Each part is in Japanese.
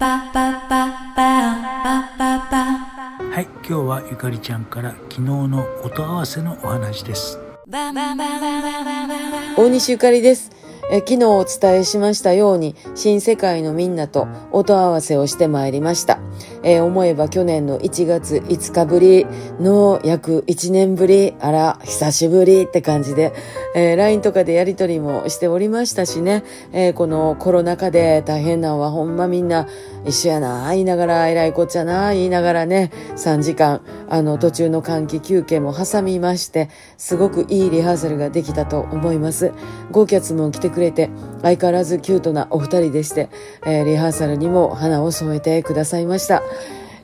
はい今日はゆかりちゃんから昨日の音合わせのお話です。大西ゆかりですえ昨日お伝えしましたように新世界のみんなと音合わせをしてまいりました、えー、思えば去年の1月5日ぶりの約1年ぶりあら久しぶりって感じで、えー、LINE とかでやり取りもしておりましたしね、えー、このコロナ禍で大変なのはほんまみんな一緒やな言いながらえらいこっちゃな言いながらね3時間あの途中の換気休憩も挟みましてすごくいいリハーサルができたと思います。も来てくれて相変わらずキュートなお二人でして、えー、リハーサルにも花を添えてくださいました。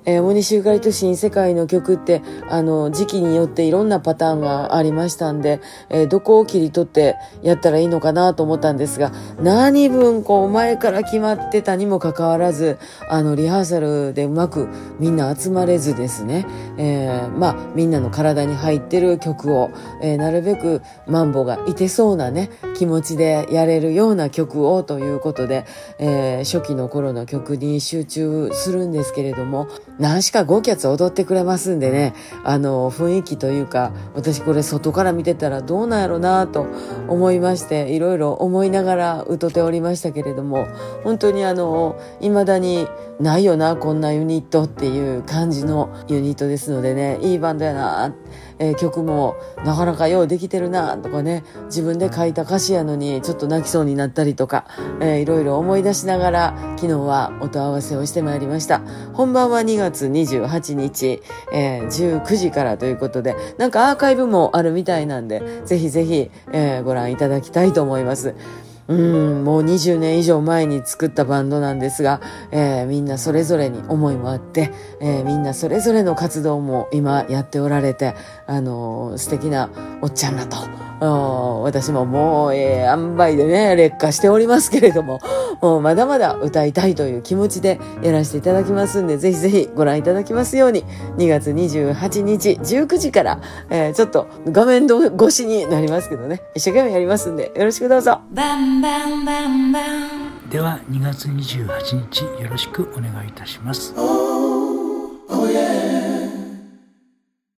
えー、大西ゆかりと新世界の曲って、あの、時期によっていろんなパターンがありましたんで、えー、どこを切り取ってやったらいいのかなと思ったんですが、何分こう前から決まってたにもかかわらず、あの、リハーサルでうまくみんな集まれずですね、えー、まあ、みんなの体に入ってる曲を、えー、なるべくマンボがいてそうなね、気持ちでやれるような曲をということで、えー、初期の頃の曲に集中するんですけれども、何しか5キャツ踊ってくれますんでね、あの、雰囲気というか、私これ外から見てたらどうなんやろなと思いまして、いろいろ思いながら歌っておりましたけれども、本当にあの、未だにないよな、こんなユニットっていう感じのユニットですのでね、いいバンドやな、えー、曲もなかなかようできてるな、とかね、自分で書いた歌詞やのにちょっと泣きそうになったりとか、えー、いろいろ思い出しながら、昨日は音合わせをしてまいりました。本番は2月28日、えー、19時からということで、なんかアーカイブもあるみたいなんで、ぜひぜひ、えー、ご覧いただきたいと思います。うん、もう20年以上前に作ったバンドなんですが、えー、みんなそれぞれに思いもあって、えー、みんなそれぞれの活動も今やっておられて、あのー、素敵なおっちゃんだと。私ももう、えー、塩梅でね、劣化しておりますけれども、もうまだまだ歌いたいという気持ちでやらせていただきますんで、ぜひぜひご覧いただきますように、2月28日19時から、えー、ちょっと画面越しになりますけどね、一生懸命やりますんで、よろしくどうぞ。バンバンバンバンでは2月28日よろしくお願いいたします。Oh, oh yeah.